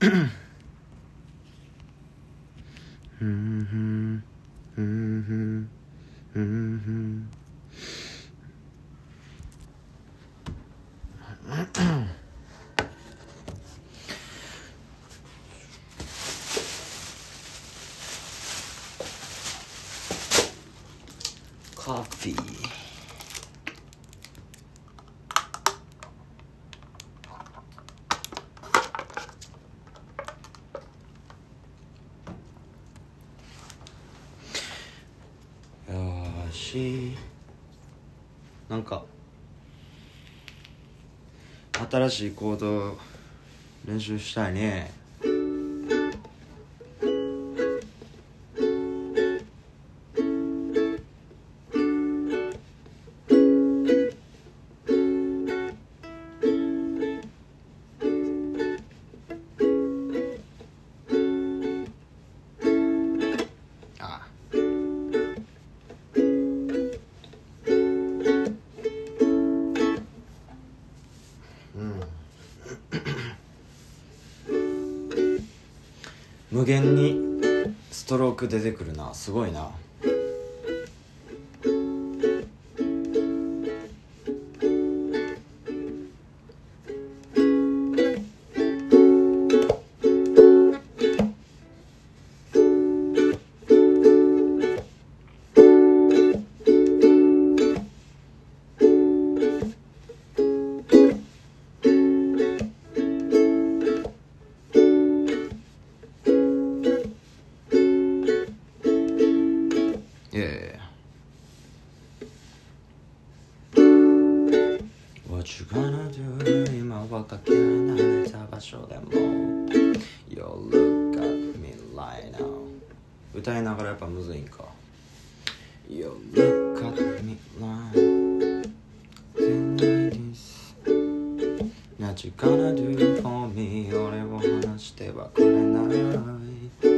うんうんうんうんうんカーフィーよーしなんか新しいコード練習したいね。無限にストローク出てくるな。すごいな。You gonna do 今はかけ離れた場所でも You look at me right now 歌いながらやっぱむずいんか You look at me right like this What you gonna do for me 俺を話してはくれない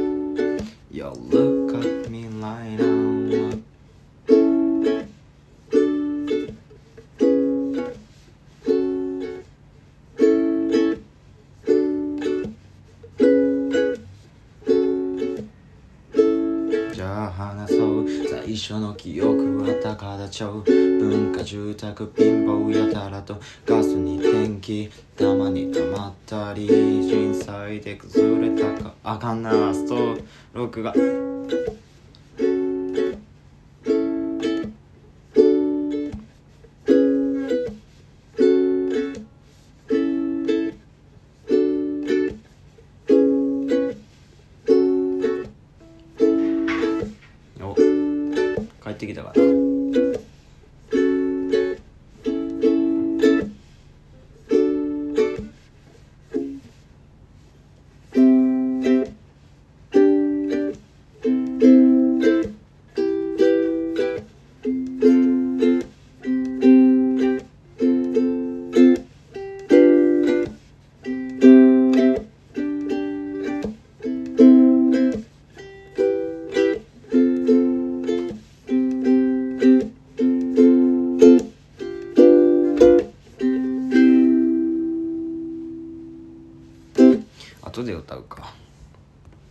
話そう。最初の記憶は高田町。文化住宅貧乏やたらとガスに電気たまに溜まったり。震災で崩れたか。あかんな。ストロークが。入ってきたから。な後で歌うか。